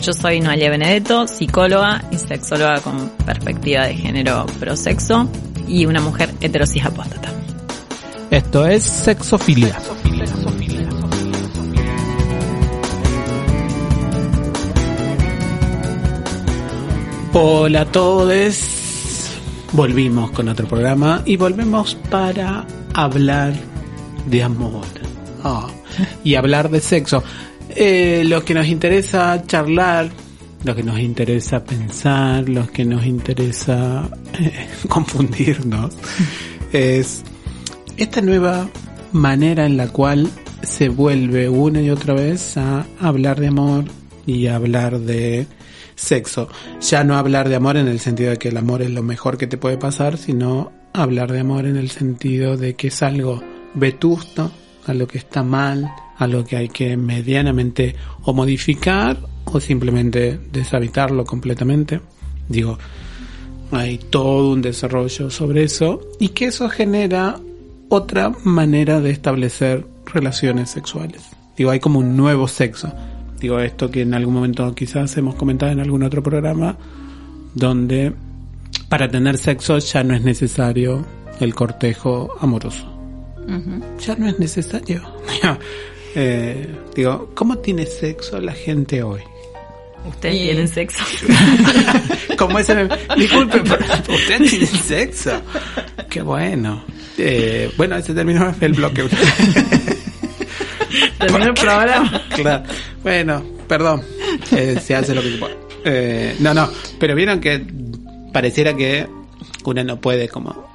Yo soy Noelia Benedetto, psicóloga y sexóloga con perspectiva de género prosexo y una mujer heterosis apóstata. Esto es Sexofilia. Hola a todos. Volvimos con otro programa y volvemos para hablar de amor Ah, y hablar de sexo. Eh, lo que nos interesa charlar, lo que nos interesa pensar, lo que nos interesa eh, confundirnos, es esta nueva manera en la cual se vuelve una y otra vez a hablar de amor y hablar de sexo. Ya no hablar de amor en el sentido de que el amor es lo mejor que te puede pasar, sino hablar de amor en el sentido de que es algo vetusto, a lo que está mal, a lo que hay que medianamente o modificar o simplemente deshabitarlo completamente. Digo, hay todo un desarrollo sobre eso y que eso genera otra manera de establecer relaciones sexuales. Digo, hay como un nuevo sexo. Digo, esto que en algún momento quizás hemos comentado en algún otro programa, donde para tener sexo ya no es necesario el cortejo amoroso ya no es necesario. eh, digo, ¿cómo tiene sexo la gente hoy? ¿Ustedes tienen sexo? Como ese Disculpe, pero ¿ustedes tienen sexo? Qué bueno. Eh, bueno, ese terminó el bloque. Terminó el programa. Claro. Bueno, perdón. Eh, se hace lo que se puede. Eh, no, no. Pero vieron que pareciera que una no puede como...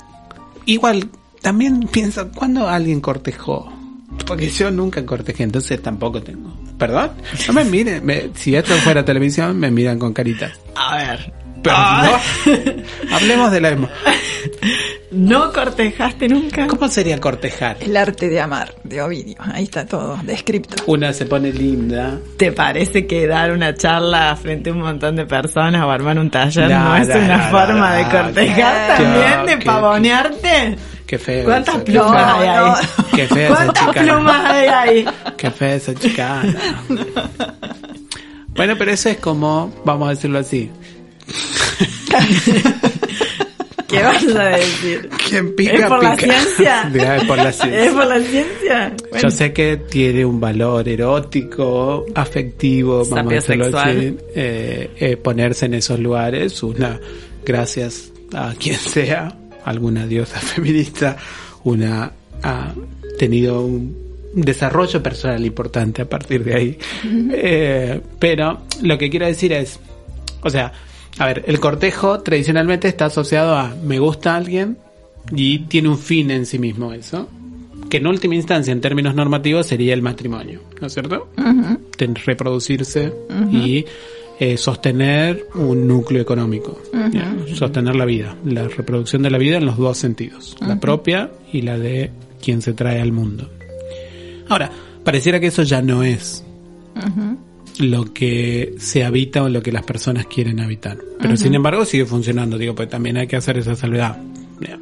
Igual también pienso, ¿cuándo alguien cortejó? Porque yo nunca cortejé, entonces tampoco tengo. ¿Perdón? No me miren, me, si esto fuera televisión, me miran con caritas. A ver. Pero Ah. no. Hablemos de la emo. ¿No cortejaste nunca? ¿Cómo sería cortejar? El arte de amar, de Ovidio. Ahí está todo, descripto. Una se pone linda. ¿Te parece que dar una charla frente a un montón de personas o armar un taller no, No, es una forma de cortejar también, de pavonearte? Qué feo. ¿Cuántas plumas No, hay no. ahí? Qué fea esa ¿Cuántas chicana. plumas hay ahí? Qué fea esa chicana. Bueno, pero eso es como, vamos a decirlo así. ¿Qué vas a decir? Quien pica, ¿Es por la ciencia? Es por la ciencia. ¿Es por la ciencia? Yo sé que tiene un valor erótico, afectivo, vamos a decirlo así, eh, eh, ponerse en esos lugares, una, gracias a quien sea, alguna diosa feminista, una ha tenido un desarrollo personal importante a partir de ahí. Eh, pero lo que quiero decir es, o sea, a ver, el cortejo tradicionalmente está asociado a me gusta alguien y tiene un fin en sí mismo eso que en última instancia, en términos normativos, sería el matrimonio, ¿no es cierto? Reproducirse y eh, sostener un núcleo económico, ¿ya? sostener la vida, la reproducción de la vida en los dos sentidos, la propia y la de quien se trae al mundo. Ahora, pareciera que eso ya no es lo que se habita o lo que las personas quieren habitar. Pero sin embargo sigue funcionando, digo, pues también hay que hacer esa salvedad. Ya.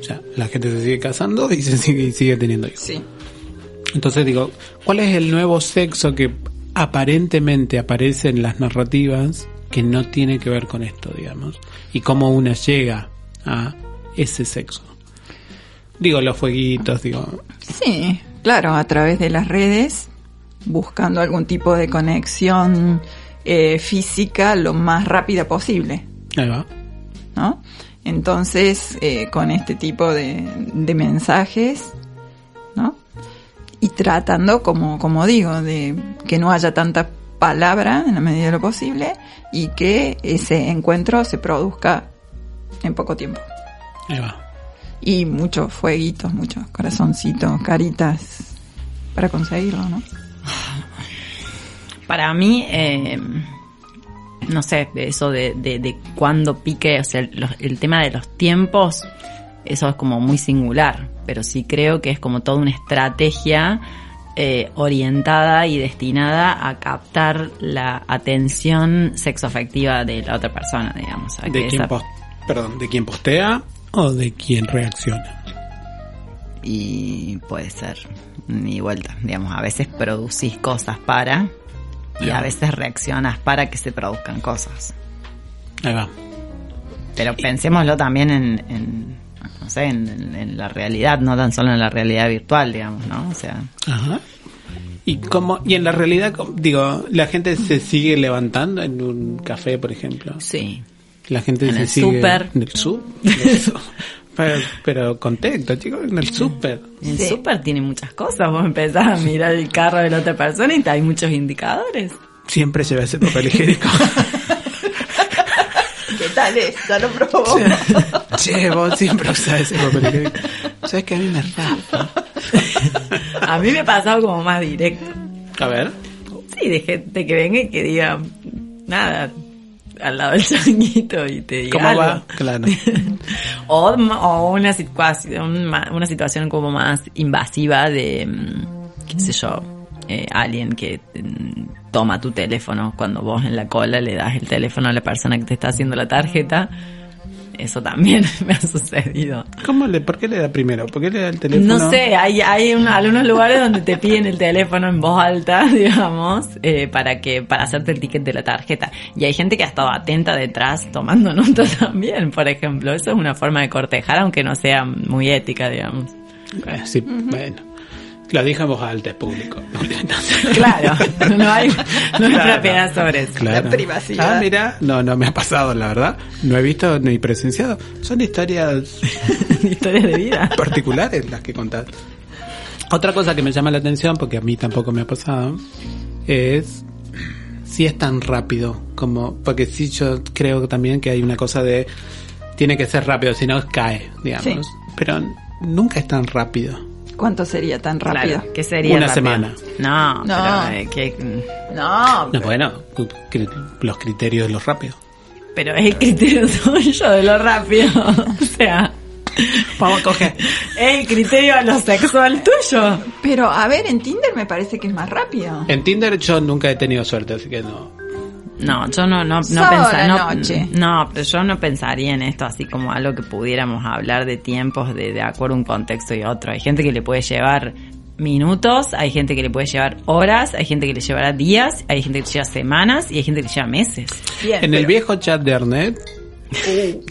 O sea, la gente se sigue casando y se sigue, y sigue teniendo hijos. Sí. Entonces digo, ¿cuál es el nuevo sexo que aparentemente aparece en las narrativas que no tiene que ver con esto, digamos? Y cómo una llega a ese sexo. Digo, los fueguitos, digo, Sí, claro, a través de las redes, buscando algún tipo de conexión eh, física lo más rápida posible, ahí va. ¿no? Entonces, eh, con este tipo de, de mensajes, ¿no? Y tratando, como, como digo, de que no haya tanta palabra en la medida de lo posible y que ese encuentro se produzca en poco tiempo. Ahí va. Y muchos fueguitos, muchos corazoncitos, caritas para conseguirlo, ¿no? Para mí, eh, no sé, eso de, de, de cuándo pique, o sea, los- el tema de los tiempos, eso es como muy singular, pero sí creo que es como toda una estrategia eh, orientada y destinada a captar la atención sexoafectiva de la otra persona, digamos. a ¿De que quién, esa- pos- perdón, ¿De quién postea o de quién reacciona? y puede ser ni vuelta, digamos, a veces producís cosas para y a veces reaccionas para que se produzcan cosas. Ahí va. Pero pensémoslo también en, en, no sé, en, en- en la realidad, no tan solo en la realidad virtual, digamos, ¿no? O sea, Ajá. Y como y en la realidad, digo, la gente se sigue levantando en un café, por ejemplo. sí. La gente En se el sigue súper. en el el su- pero, pero contexto, chicos, en el súper. El Sí. súper tiene muchas cosas. Vos empezás a mirar el carro de la otra persona y hay muchos indicadores. Siempre lleva ese papel higiénico. ¿Qué tal es? Ya lo probó. che, vos siempre usás ese papel. Sabes que a mí me rafa. A mí me ha pasado como más directo. A ver. Sí, de gente que venga y que diga nada al lado del changuito y te diga ¿Cómo algo. va? Claro. O, o una situación, una situación como más invasiva de, mm, qué sé yo, eh, alguien que mm, toma tu teléfono cuando vos en la cola le das el teléfono a la persona que te está haciendo la tarjeta. Eso también me ha sucedido. ¿Cómo le, ¿Por qué le da primero? ¿Por qué le da el teléfono? No sé, hay, hay un- algunos lugares donde te piden el teléfono en voz alta, digamos, eh, para que para hacerte el ticket de la tarjeta. Y hay gente que ha estado atenta detrás tomando nota también, por ejemplo. Eso es una forma de cortejar, aunque no sea muy ética, digamos. Eh, sí, bueno. Lo dije en voz alta, es público. Claro, no hay, no hay Claro. propiedad sobre eso. Claro. La privacidad. Ah, mira, no, no me ha pasado, la verdad. No he visto ni presenciado. Son historias Historias de vida. particulares las que contás. Otra cosa que me llama la atención, porque a mí tampoco me ha pasado, es si es tan rápido como, porque sí yo creo también que hay una cosa de, tiene que ser rápido, si no cae, digamos. Sí. Pero nunca es tan rápido. ¿Cuánto sería tan rápido? Claro, ¿qué sería Una rápido? semana. No, No. pero eh, que- No, No, bueno, los criterios de los rápidos. pero es el criterio tuyo de lo rápido. O sea, Vamos a coger. es el criterio a lo sexual tuyo. pero a ver, en Tinder me parece que es más rápido. En Tinder yo nunca he tenido suerte, así que no. No, yo no, no, no Sábado pensa- a la no, noche. no, pero yo no pensaría en esto así como algo que pudiéramos hablar de tiempos de, de acuerdo a un contexto y otro. Hay gente que le puede llevar minutos, hay gente que le puede llevar horas, hay gente que le llevará días, hay gente que le lleva semanas y hay gente que le lleva meses. Bien, En el viejo chat de Ernet,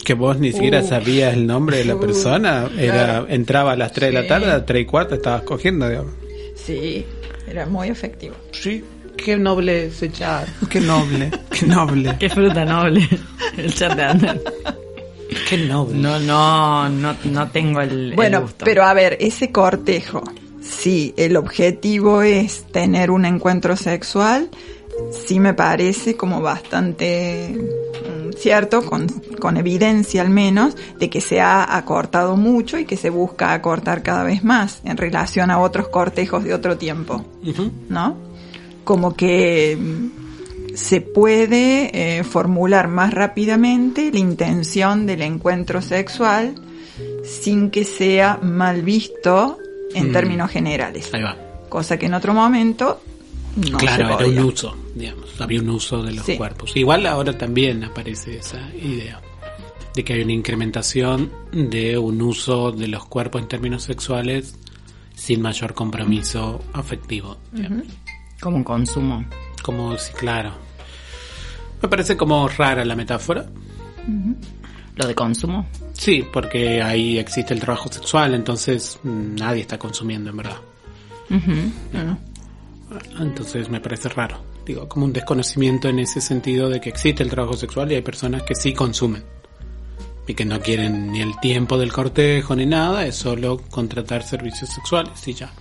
que vos ni siquiera sabías el nombre de la persona, era entraba a las 3 de la tarde, a las 3 y cuarto estabas cogiendo, digamos. Sí, era muy efectivo. Sí, qué noble ese chat, qué noble, qué noble, Qué fruta noble el chat de Ander. qué noble. No, no, no, no tengo el, el Bueno, gusto. pero a ver, ese cortejo, si el objetivo es tener un encuentro sexual, sí me parece como bastante mm, cierto, con, con evidencia al menos, de que se ha acortado mucho y que se busca acortar cada vez más en relación a otros cortejos de otro tiempo. ¿no? Como que mm, se puede eh, formular más rápidamente la intención del encuentro sexual sin que sea mal visto en Mm. términos generales. Ahí va. Cosa que en otro momento no claro, se era podía. un uso, digamos, había un uso de los Sí. cuerpos. Igual ahora también aparece esa idea de que hay una incrementación de un uso de los cuerpos en términos sexuales sin mayor compromiso afectivo. Como un consumo. Como si, claro. Me parece como rara la metáfora. Lo de consumo. Sí, porque ahí existe el trabajo sexual, entonces mm, nadie está consumiendo en verdad. Entonces me parece raro. Digo, como un desconocimiento en ese sentido de que existe el trabajo sexual y hay personas que sí consumen. Y que no quieren ni el tiempo del cortejo ni nada, es solo contratar servicios sexuales y ya.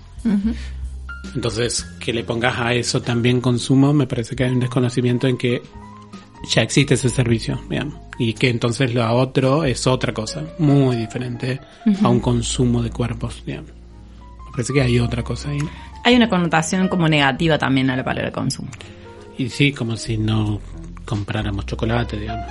Entonces, que le pongas a eso también consumo, me parece que hay un desconocimiento en que ya existe ese servicio, digamos. Y que entonces lo otro es otra cosa, muy diferente a un consumo de cuerpos, digamos. Me parece que hay otra cosa ahí. Hay una connotación como negativa también a la palabra consumo. Y sí, como si no compráramos chocolate, digamos.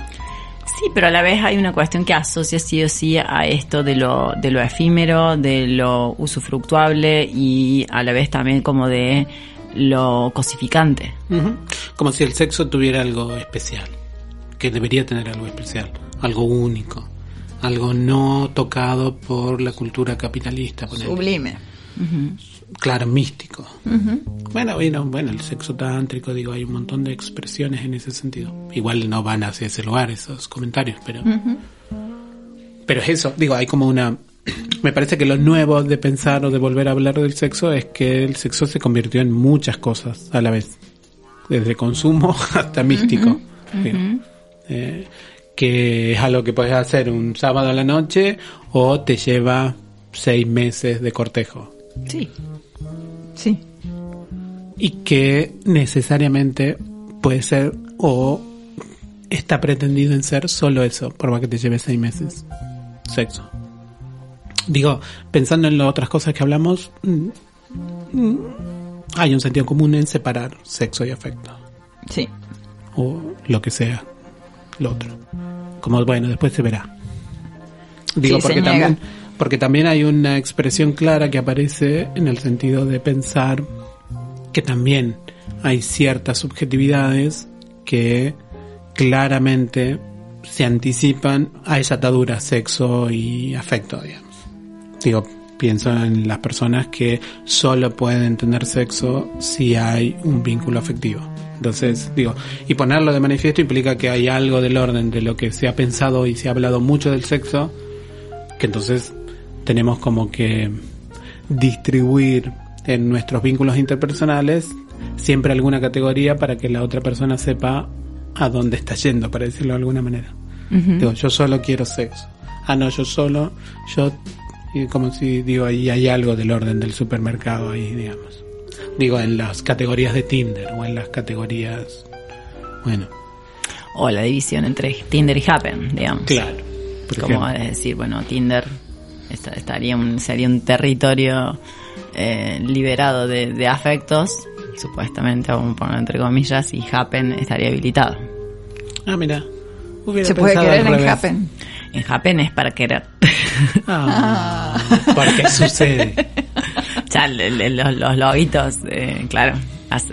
Sí, pero a la vez hay una cuestión que asocia sí o sí a esto de lo, de lo efímero, de lo usufructuable y a la vez también como de lo cosificante. Como si el sexo tuviera algo especial, que debería tener algo especial, algo único, algo no tocado por la cultura capitalista. Sublime. Claro, místico. Bueno, bueno, bueno, el sexo tántrico, digo, hay un montón de expresiones en ese sentido. Igual no van hacia ese lugar esos comentarios, pero... Pero es eso, digo, hay como una... Me parece que lo nuevo de pensar o de volver a hablar del sexo es que el sexo se convirtió en muchas cosas a la vez. Desde consumo hasta místico. Digo, eh, que es algo que puedes hacer un sábado a la noche o te lleva seis meses de cortejo. Sí. Sí. y que necesariamente puede ser o está pretendido en ser solo eso, por más que te lleve seis meses. Sexo. Digo, pensando en las otras cosas que hablamos, mm, mm, hay un sentido común en separar sexo y afecto, Sí. o lo que sea, lo otro. Como bueno, después se verá. Digo, Sí, porque niega. Porque también hay una expresión clara que aparece en el sentido de pensar que también hay ciertas subjetividades que claramente se anticipan a esa atadura sexo y afecto, digamos. Digo, pienso en las personas que solo pueden tener sexo si hay un vínculo afectivo. Entonces, digo, y ponerlo de manifiesto implica que hay algo del orden de lo que se ha pensado y se ha hablado mucho del sexo, que entonces tenemos como que distribuir en nuestros vínculos interpersonales siempre alguna categoría para que la otra persona sepa a dónde está yendo, para decirlo de alguna manera. Digo, yo solo quiero sexo. Ah, no, yo solo, yo, como si, digo, ahí hay algo del orden del supermercado ahí, digamos. Digo, en las categorías de Tinder o en las categorías, bueno, O la división entre Tinder y Happen, digamos. claro. Como es decir, bueno, Tinder estaría un, sería un territorio eh, liberado de, de afectos, supuestamente, vamos a poner entre comillas, y Happen estaría habilitado. Ah, mira. Hubiera Se puede querer en. Happen. En Happen es para querer. Ah, porque sucede. ya, los, los lobitos, eh, claro, haz,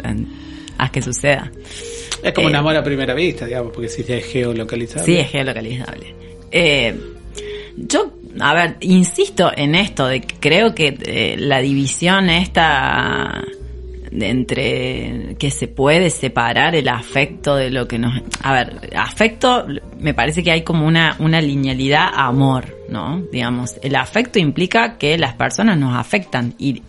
haz que suceda. Es como Eh, un amor a primera vista, digamos, porque si es geolocalizado. Sí, es geolocalizable. Eh, yo, a ver, insisto en esto de que creo que eh, la división esta entre que se puede separar el afecto de lo que nos... A ver, afecto me parece que hay como una, una linealidad amor, ¿no? Digamos, el afecto implica que las personas nos afectan y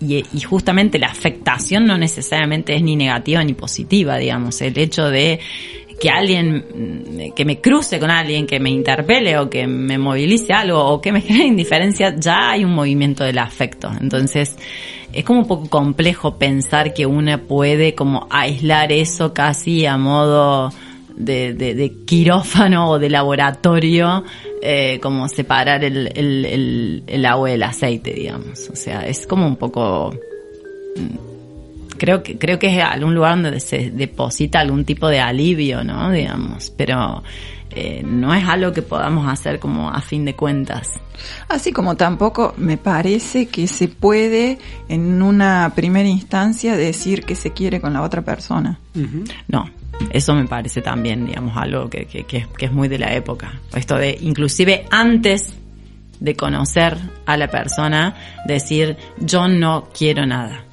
justamente la afectación no necesariamente es ni negativa ni positiva, digamos, el hecho de que alguien, mm, que me cruce con alguien, que me interpele o que me movilice algo o que me genere indiferencia, ya hay un movimiento del afecto. Entonces, es como un poco complejo pensar que una puede como aislar eso casi a modo de, quirófano o de laboratorio, eh, como separar el, el, el, el agua del aceite, digamos. O sea, es como un poco creo que creo que es algún lugar donde se deposita algún tipo de alivio, ¿no? Digamos, pero eh, no es algo que podamos hacer como a fin de cuentas. Así como tampoco me parece que se puede en una primera instancia decir que se quiere con la otra persona. No, eso me parece también, digamos, algo que, que, que, es, que es muy de la época. Esto de, inclusive antes de conocer a la persona, decir, yo no quiero nada.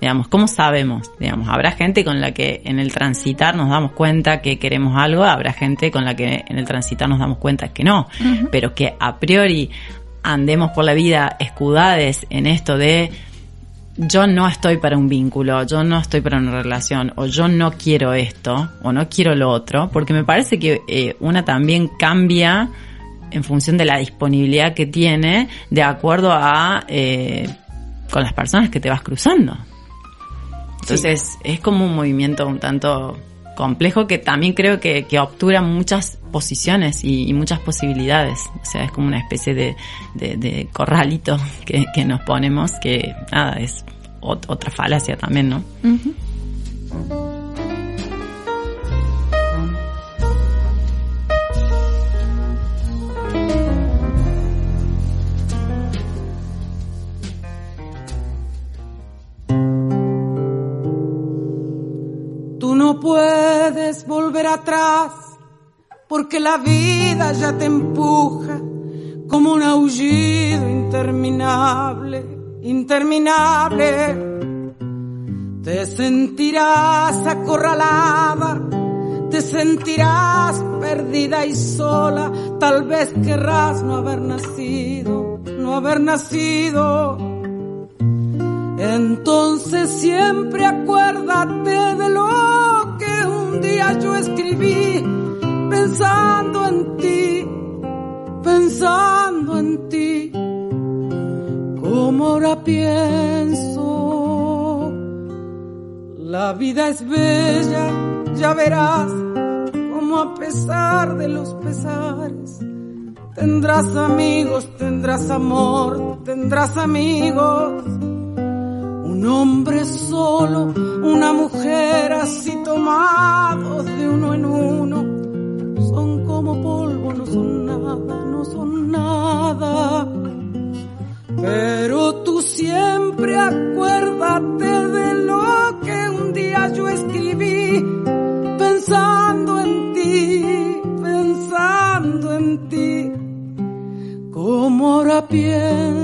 Digamos, ¿cómo sabemos? Digamos, habrá gente con la que en el transitar nos damos cuenta que queremos algo, habrá gente con la que en el transitar nos damos cuenta que no, pero que a priori andemos por la vida escudades en esto de yo no estoy para un vínculo, yo no estoy para una relación, o yo no quiero esto, o no quiero lo otro, porque me parece que eh, una también cambia en función de la disponibilidad que tiene de acuerdo a eh, con las personas que te vas cruzando. Entonces es como un movimiento un tanto complejo que también creo que, que obtura muchas posiciones y, y muchas posibilidades. O sea, es como una especie de, de, de corralito que, que nos ponemos que nada, es ot- otra falacia también, ¿no? Porque la vida ya te empuja como un aullido interminable, interminable. Te sentirás acorralada, te sentirás perdida y sola, tal vez querrás no haber nacido, no haber nacido. Entonces siempre acuérdate de lo un día yo escribí, pensando en ti, pensando en ti, como ahora pienso. La vida es bella, ya verás, como a pesar de los pesares, tendrás amigos, tendrás amor, tendrás amigos. Un hombre solo, una mujer así tomados de uno en uno, son como polvo, no son nada, no son nada. Pero tú siempre acuérdate de lo que un día yo escribí, pensando en ti, pensando en ti, como ahora pienso.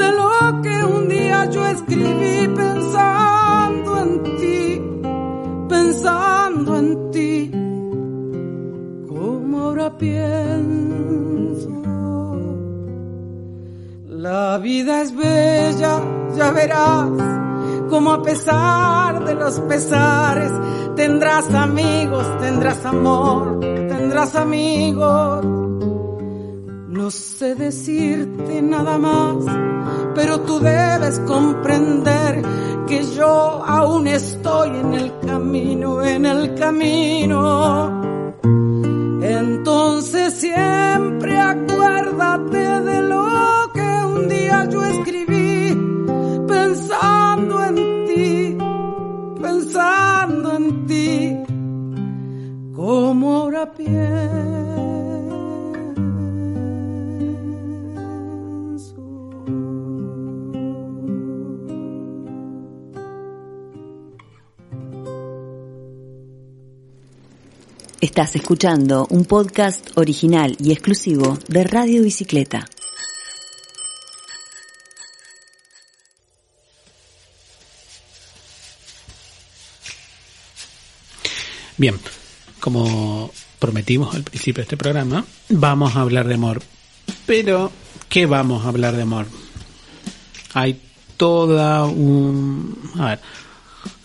de lo que un día yo escribí pensando en ti, pensando en ti, como ahora pienso. La vida es bella, ya verás, como a pesar de los pesares, tendrás amigos, tendrás amor, tendrás amigos. No sé decirte nada más, pero tú debes comprender que yo aún estoy en el camino, en el camino. Entonces siempre acuérdate de lo que un día yo escribí, pensando en ti, pensando en ti, como ahora Estás escuchando un podcast original y exclusivo de Radio Bicicleta. Bien, como prometimos al principio de este programa, vamos a hablar de amor. Pero, ¿qué vamos a hablar de amor? Hay toda un... A ver,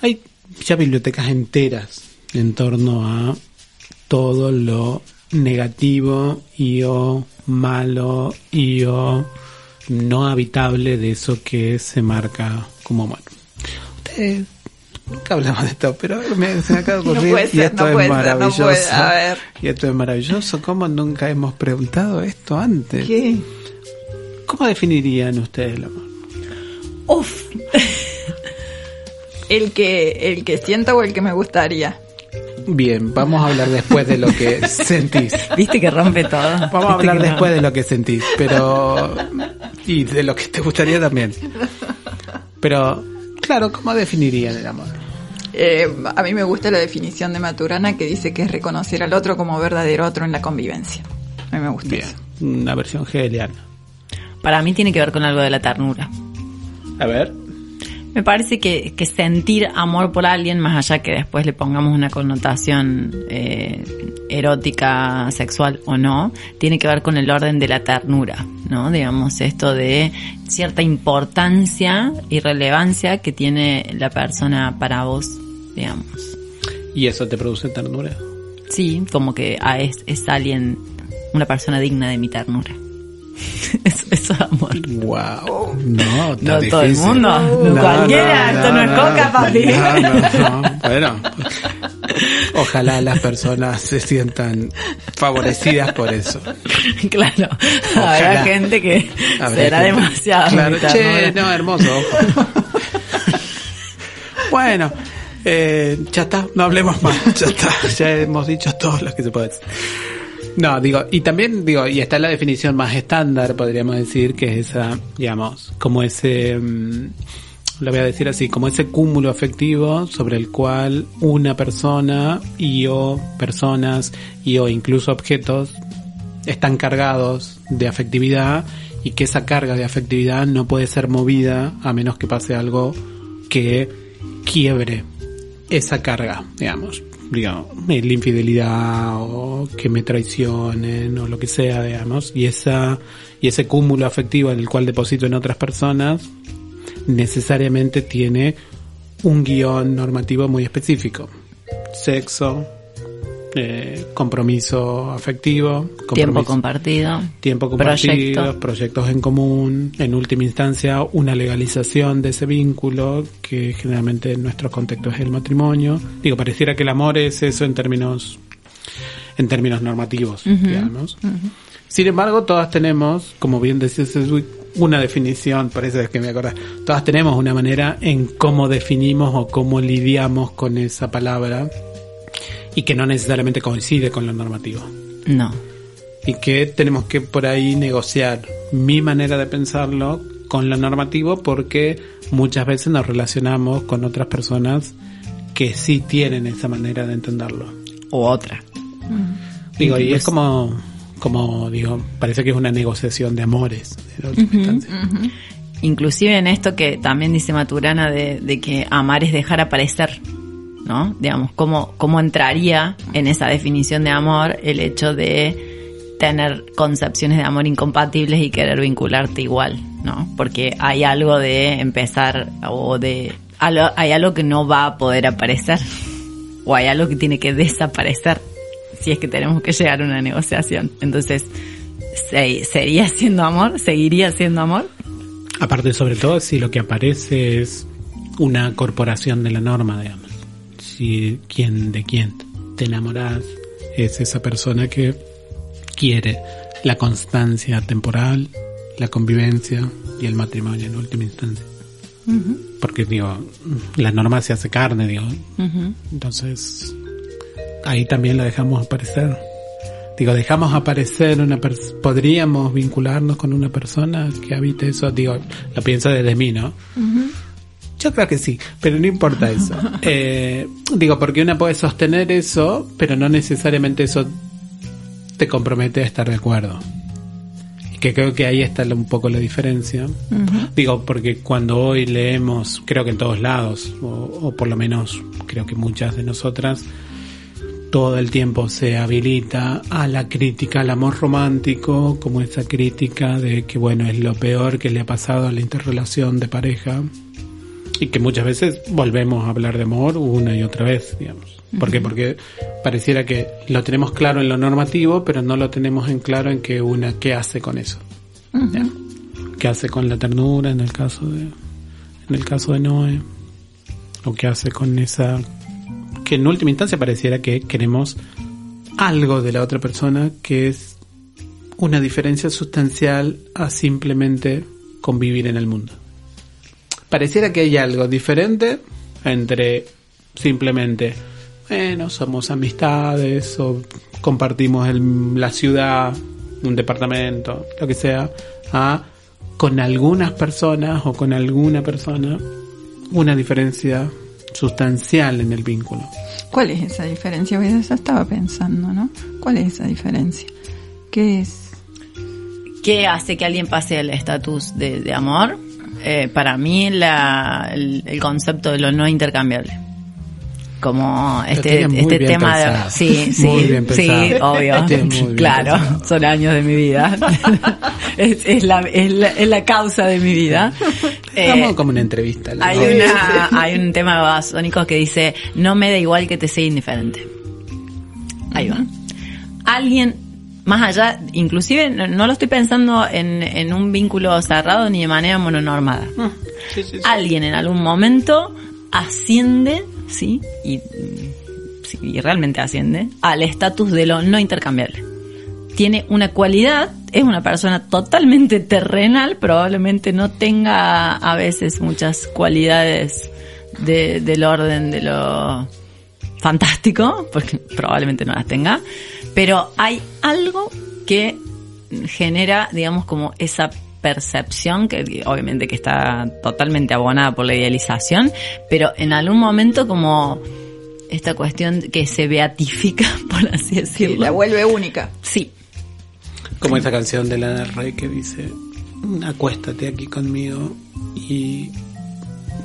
hay ya bibliotecas enteras en torno a todo lo negativo y o malo y o no habitable de eso que se marca como humano. Ustedes nunca hablamos de esto, pero me, se me acaba de ocurrir y esto no es no maravilloso. puede, a ver. Y esto es maravilloso. ¿Cómo nunca hemos preguntado esto antes? ¿Qué? ¿Cómo definirían ustedes el amor? Uf. el que el que sienta o el que me gustaría. Bien, vamos a hablar después de lo que sentís. Viste que rompe todo. Vamos a hablar después de lo que sentís, pero... Y de lo que te gustaría también. Pero, claro, ¿cómo definirían el amor? Eh, a mí me gusta la definición de Maturana que dice que es reconocer al otro como verdadero otro en la convivencia. A mí me gusta Bien, eso. una versión hegeliana. Para mí tiene que ver con algo de la ternura. A ver. Me parece que, que sentir amor por alguien, más allá que después le pongamos una connotación eh, erótica, sexual o no, tiene que ver con el orden de la ternura, ¿no? Digamos, esto de cierta importancia y relevancia que tiene la persona para vos, digamos. ¿Y eso te produce ternura? Sí, como que ah, es, es alguien, una persona digna de mi ternura. Eso, eso es amor. Wow. No, está No todo el mundo, no cualquiera, esto no es coca, papi. No, no, no. Bueno, ojalá las personas se sientan favorecidas por eso. claro, Ojalá. habrá gente que Habrá será gente- demasiado. Claro, che, no, hermoso. bueno, eh, ya está, no hablemos más, ya está, ya hemos dicho todo lo que se puede decir. No, digo, y también digo, y está la definición más estándar, podríamos decir, que es esa, digamos, como ese, mm, lo voy a decir así, como ese cúmulo afectivo sobre el cual una persona y o personas y o incluso objetos están cargados de afectividad y que esa carga de afectividad no puede ser movida a menos que pase algo que quiebre esa carga, digamos, digamos, la infidelidad o que me traicionen o lo que sea, digamos, y esa y ese cúmulo afectivo en el cual deposito en otras personas necesariamente tiene un guion normativo muy específico. Sexo, eh, compromiso afectivo, Tiempo compromiso- compartido. tiempo compartido, Proyecto. proyectos en común, en última instancia una legalización de ese vínculo, que generalmente en nuestro contexto es el matrimonio. Digo, pareciera que el amor es eso en términos, en términos normativos, digamos. Sin embargo, todas tenemos, como bien decía Sedgwick, una definición, por eso es que me acuerdo, todas tenemos una manera en cómo definimos o cómo lidiamos con esa palabra y que no necesariamente coincide con lo normativo No. y que tenemos que por ahí negociar mi manera de pensarlo con lo normativo porque muchas veces nos relacionamos con otras personas que sí tienen esa manera de entenderlo. U otra. Digo, y es como, como digo, parece que es una negociación de amores. Inclusive en esto que también dice Maturana de, de que amar es dejar aparecer, ¿no? Digamos, ¿cómo, ¿cómo entraría en esa definición de amor el hecho de tener concepciones de amor incompatibles y querer vincularte igual, ¿no? Porque hay algo de empezar o de... hay algo que no va a poder aparecer o hay algo que tiene que desaparecer si es que tenemos que llegar a una negociación. Entonces, ¿se- ¿sería siendo amor? ¿Seguiría siendo amor? Aparte, sobre todo, si lo que aparece es una corporación de la norma, digamos. Si quien de quien te enamoras es esa persona que quiere la constancia temporal, la convivencia y el matrimonio en última instancia. Porque, digo, la norma se hace carne, digo. Entonces, ahí también la dejamos aparecer. Digo, dejamos aparecer una persona, podríamos vincularnos con una persona que habite eso, digo, lo pienso desde mí, ¿no? Yo creo que sí, pero no importa eso. Eh, digo, porque una puede sostener eso, pero no necesariamente eso te compromete a estar de acuerdo. Y que creo que ahí está un poco la diferencia. Digo, porque cuando hoy leemos, creo que en todos lados, o, o por lo menos creo que muchas de nosotras, todo el tiempo se habilita a la crítica al amor romántico, como esa crítica de que bueno, es lo peor que le ha pasado a la interrelación de pareja y que muchas veces volvemos a hablar de amor una y otra vez, digamos. ¿Por qué? Porque pareciera que lo tenemos claro en lo normativo, pero no lo tenemos en claro en que una qué hace con eso. ¿Qué hace con la ternura en el caso de en el caso de Noé? ¿O qué hace con esa que en última instancia pareciera que queremos algo de la otra persona que es una diferencia sustancial a simplemente convivir en el mundo. Pareciera que hay algo diferente entre simplemente, bueno, somos amistades o compartimos el- la ciudad, un departamento, lo que sea, a con algunas personas o con alguna persona una diferencia sustancial en el vínculo. ¿Cuál es esa diferencia? Eso estaba pensando, ¿no? ¿Cuál es esa diferencia? ¿Qué es? ¿Qué hace que alguien pase el estatus de, de amor? Eh, para mí la, el, el concepto de lo no intercambiable. Como este, este tema de... Sí, sí, Muy bien sí, obvio. Muy claro, pensado. son años de mi vida. es, es la, es, la, es la causa de mi vida. Eh, Vamos como una entrevista. ¿no? hay, una, hay un tema de babasónicos que dice, no me da igual que te sea indiferente. Ahí va. Alguien más allá, inclusive no, no lo estoy pensando en, en un vínculo cerrado ni de manera mononormada. Sí, sí, sí. Alguien en algún momento asciende, ¿sí? Y, sí, y realmente asciende al estatus de lo no intercambiable. Tiene una cualidad, es una persona totalmente terrenal, probablemente no tenga a veces muchas cualidades de- del orden de lo fantástico, porque probablemente no las tenga, pero hay algo que genera, digamos, como esa percepción que obviamente que está totalmente abonada por la idealización, pero en algún momento como esta cuestión que se beatifica, por así decirlo. la vuelve única. Sí, Como esa canción de Lana del Rey que dice, acuéstate aquí conmigo y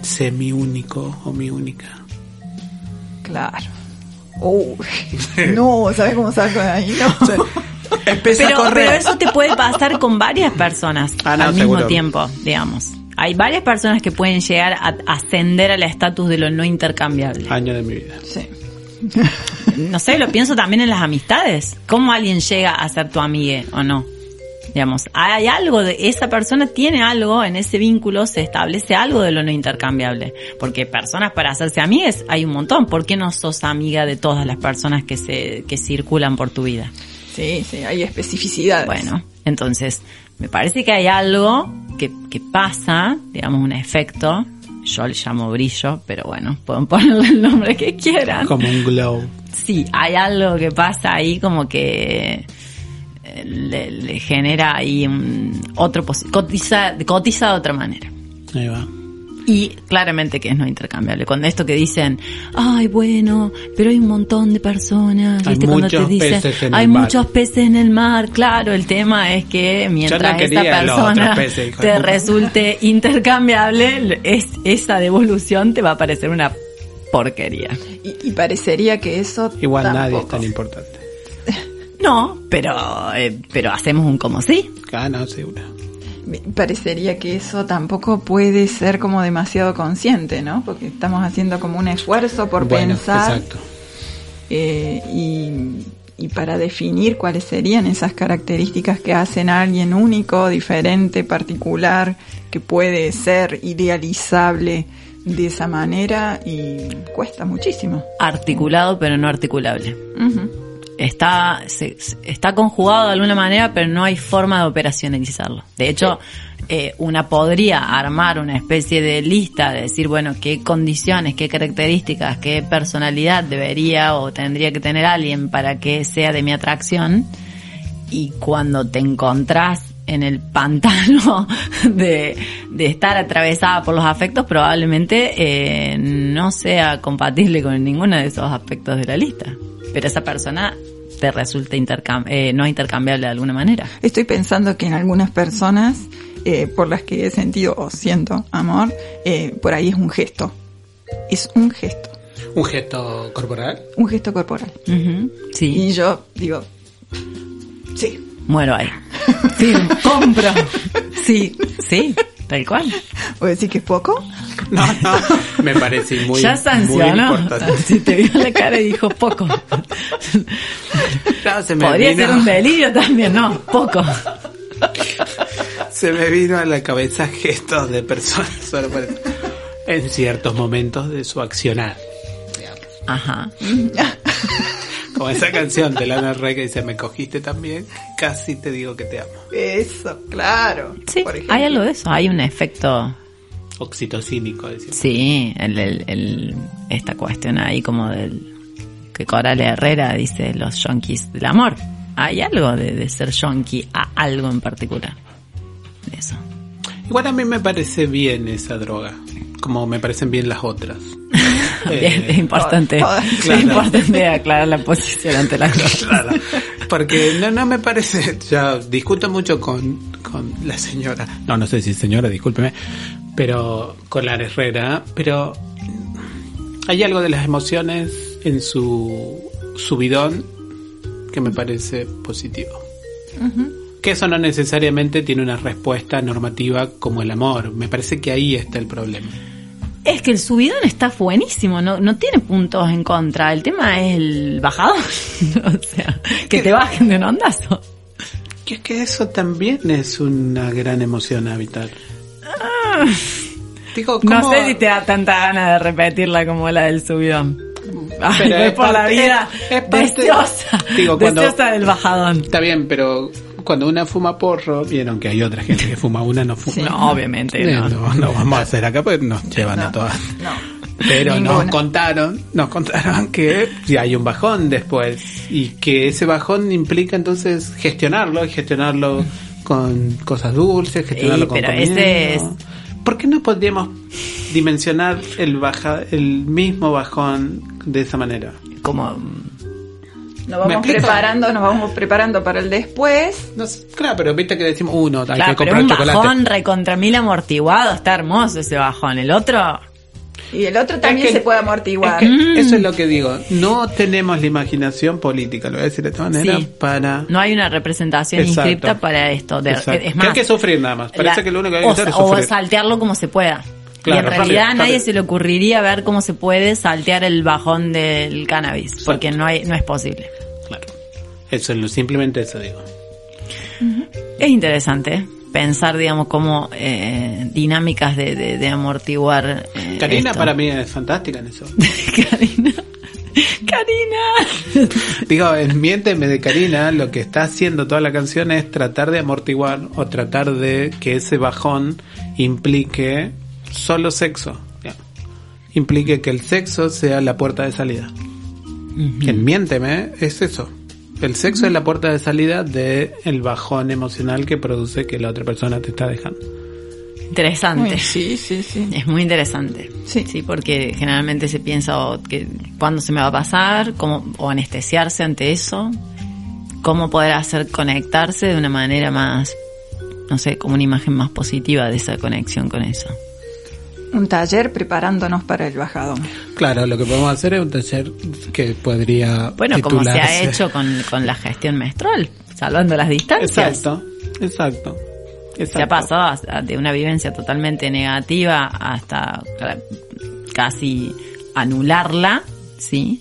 sé mi único o mi única. Claro. Uy, no, ¿sabes cómo salgo de ahí? No. Empieza pero, pero eso te puede pasar con varias personas Ah, no, al mismo seguro. tiempo, digamos. Hay varias personas que pueden llegar a ascender al estatus de lo no intercambiable. Año de mi vida. Sí. No sé, lo pienso también en las amistades. ¿Cómo alguien llega a ser tu amigue o no? Digamos, hay algo de esa persona tiene algo en ese vínculo, se establece algo de lo no intercambiable. Porque personas para hacerse amigas hay un montón. ¿Por qué no sos amiga de todas las personas que se que circulan por tu vida? Sí, sí, hay especificidades. Bueno, entonces, me parece que hay algo que, que pasa, digamos, un efecto. Yo le llamo brillo, pero bueno, pueden ponerle el nombre que quieran. Como un glow. Sí, hay algo que pasa ahí como que le, le genera ahí un otro cotiza, cotiza de otra manera. Ahí va. Y claramente que es no intercambiable. Con esto que dicen, ay, bueno, pero hay un montón de personas, Hay ¿viste? Cuando te muchos dicen, peces en hay el mar". muchos peces en el mar. Claro, el tema es que mientras esa quería los persona peces, te resulte intercambiable, es, esa devolución te va a parecer una porquería. Y, y parecería que eso. Igual nadie es tan importante. No, pero, eh, pero hacemos un como sí. Ah, no, seguro. Me Parecería que eso tampoco puede ser como demasiado consciente, ¿no? Porque estamos haciendo como un esfuerzo por Bueno, pensar exacto. eh, y, y para definir cuáles serían esas características que hacen a alguien único, diferente, particular, que puede ser idealizable de esa manera y cuesta muchísimo. Articulado, pero no articulable. Está, se- está conjugado de alguna manera, pero no hay forma de operacionalizarlo. De hecho, eh, una podría armar una especie de lista de decir, bueno, qué condiciones, qué características, qué personalidad debería o tendría que tener alguien para que sea de mi atracción. Y cuando te encontrás en el pantano de, de estar atravesada por los afectos, probablemente eh, no sea compatible con ninguno de esos aspectos de la lista. Pero esa persona te resulta intercam- eh, no intercambiable de alguna manera. Estoy pensando que en algunas personas eh, por las que he sentido o siento amor, eh, por ahí es un gesto. Es un gesto, Un gesto corporal. un gesto corporal. Sí, Y yo digo, sí, muero ahí. Sí, compro. Sí, sí, tal cual. ¿voy a decir que es poco? No, no, me parece muy, ya muy sancionó. importante. Si te vio la cara y dijo poco. No, se me Podría vino- ser un delirio también, no, poco. Se me vino a la cabeza gestos de personas en ciertos momentos de su accionar. Ajá. Como esa canción de Lana Rey que dice, me cogiste también, casi te digo que te amo. Eso, claro. Sí, Por hay algo de eso, hay un efecto, Oxitocínico, decía. sí, el, el- el- esta cuestión ahí como del que Coral Herrera dice los yonkis del amor. Hay algo de, de ser yonki a algo en particular. De Eso. Igual a mí me parece bien esa droga, como me parecen bien las otras. Bien, Eh, es importante, todas, es claro. importante aclarar la posición ante las cosas. Claro, porque no, no me parece, ya discuto mucho con, con la señora, no, no sé si señora, discúlpeme, pero con la Herrera, pero hay algo de las emociones en su subidón que me parece positivo. Que eso no necesariamente tiene una respuesta normativa como el amor. Me parece que ahí está el problema. Es que el subidón está buenísimo, no, no tiene puntos en contra. El tema es el bajador. o sea, que te bajen de un ondazo. Y es que eso también es una gran emoción habitar. Digo, No ¿cómo- sé si te da tanta gana de repetirla como la del subidón. Ay, Pero es por la vida es- es parte- deseosa, Digo, cuando- deseosa del bajadón. Está bien, pero cuando una fuma porro, vieron que hay otra gente que fuma, una no fuma. No, obviamente Eh, no. no, no vamos a hacer acá, pues nos llevan a todas. No. Pero nos contaron, nos contaron que si hay un bajón después y que ese bajón implica entonces gestionarlo y gestionarlo con cosas dulces, gestionarlo Y, con pero ese es- ¿Por qué no podríamos dimensionar el baja, el mismo bajón de esa manera? Como Nos vamos preparando, nos vamos preparando para el después. No sé, claro, pero viste que decimos uno, hay Claro, que pero un chocolate. bajón recontra mil amortiguado, está hermoso ese bajón. El otro, Y el otro también Es que- se puede amortiguar. es que Eso es lo que digo. No tenemos la imaginación política, lo voy a decir de esta manera, Sí. para... no hay una representación Exacto. inscripta para esto. De- es más, Que hay que sufrir nada más. Parece la- que lo único que hay que o, hacer es o sufrir. saltearlo como se pueda. Claro, y en realidad rápido, a nadie rápido. se le ocurriría ver cómo se puede saltear el bajón del cannabis, porque no hay, no es posible. Claro. Eso es lo, simplemente eso digo. Es interesante pensar, digamos, como eh, dinámicas de, de, de amortiguar. eh, Karina esto. para mí es fantástica en eso. Karina. Karina. Digo, en Miénteme de Karina, lo que está haciendo toda la canción es tratar de amortiguar o tratar de que ese bajón implique solo sexo. ya. Implique que el sexo sea la puerta de salida. Que en Miénteme es eso. El sexo es la puerta de salida de el bajón emocional que produce que la otra persona te está dejando. Interesante. Uy, sí, sí, sí. Es muy interesante. Sí. Sí, porque generalmente se piensa o que cuándo se me va a pasar, cómo, o anestesiarse ante eso, cómo poder hacer conectarse de una manera más, no sé, como una imagen más positiva de esa conexión con eso. Un taller preparándonos para el bajadón. Claro, lo que podemos hacer es un taller que podría Bueno, como se ha hecho con, con la gestión menstrual, salvando las distancias. Exacto, exacto. Se ha pasado de una vivencia totalmente negativa hasta casi anularla, ¿sí?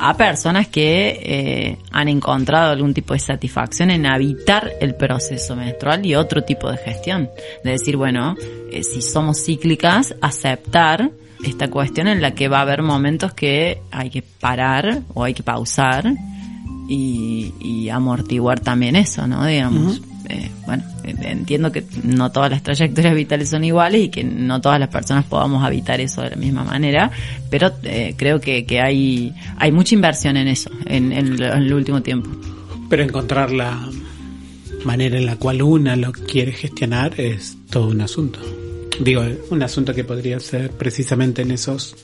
A personas que eh, han encontrado algún tipo de satisfacción en habitar el proceso menstrual y otro tipo de gestión. De decir, bueno, eh, si somos cíclicas, aceptar esta cuestión en la que va a haber momentos que hay que parar o hay que pausar y, y amortiguar también eso, ¿no? Digamos, eh, bueno, eh, entiendo que no todas las trayectorias vitales son iguales y que no todas las personas podamos habitar eso de la misma manera, pero eh, creo que, que hay, hay mucha inversión en eso en, el último tiempo. Pero encontrar la manera en la cual una lo quiere gestionar es todo un asunto. Digo, un asunto que podría ser precisamente en esos,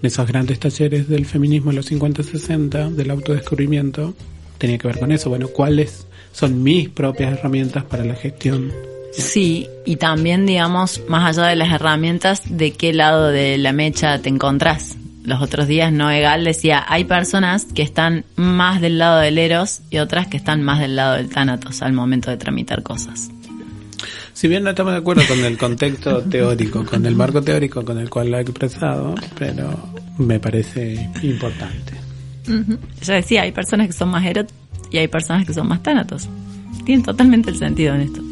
en esos grandes talleres del feminismo de los 50-60, del autodescubrimiento, tenía que ver con eso. Bueno, ¿cuáles son mis propias herramientas para la gestión? Sí, y también, digamos, más allá de las herramientas, ¿de qué lado de la mecha te encontrás? Los otros días Noegal decía, hay personas que están más del lado del Eros y otras que están más del lado del Tánatos al momento de tramitar cosas. Si bien no estamos de acuerdo con el contexto teórico, con el marco teórico con el cual lo he expresado, pero me parece importante. Yo decía, hay personas que son más Erot y hay personas que son más Tánatos. Tienen totalmente el sentido en esto.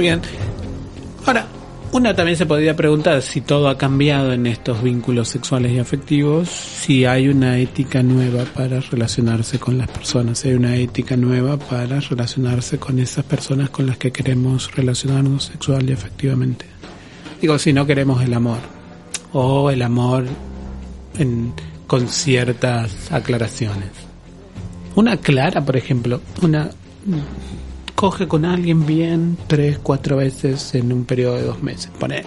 Bien. Ahora, una también se podría preguntar si todo ha cambiado en estos vínculos sexuales y afectivos, si hay una ética nueva para relacionarse con las personas, si hay una ética nueva para relacionarse con esas personas con las que queremos relacionarnos sexual y afectivamente. Digo, si no queremos el amor, o el amor en- con ciertas aclaraciones. Una clara, por ejemplo, una coge con alguien bien tres, cuatro veces en un periodo de dos meses, ponele.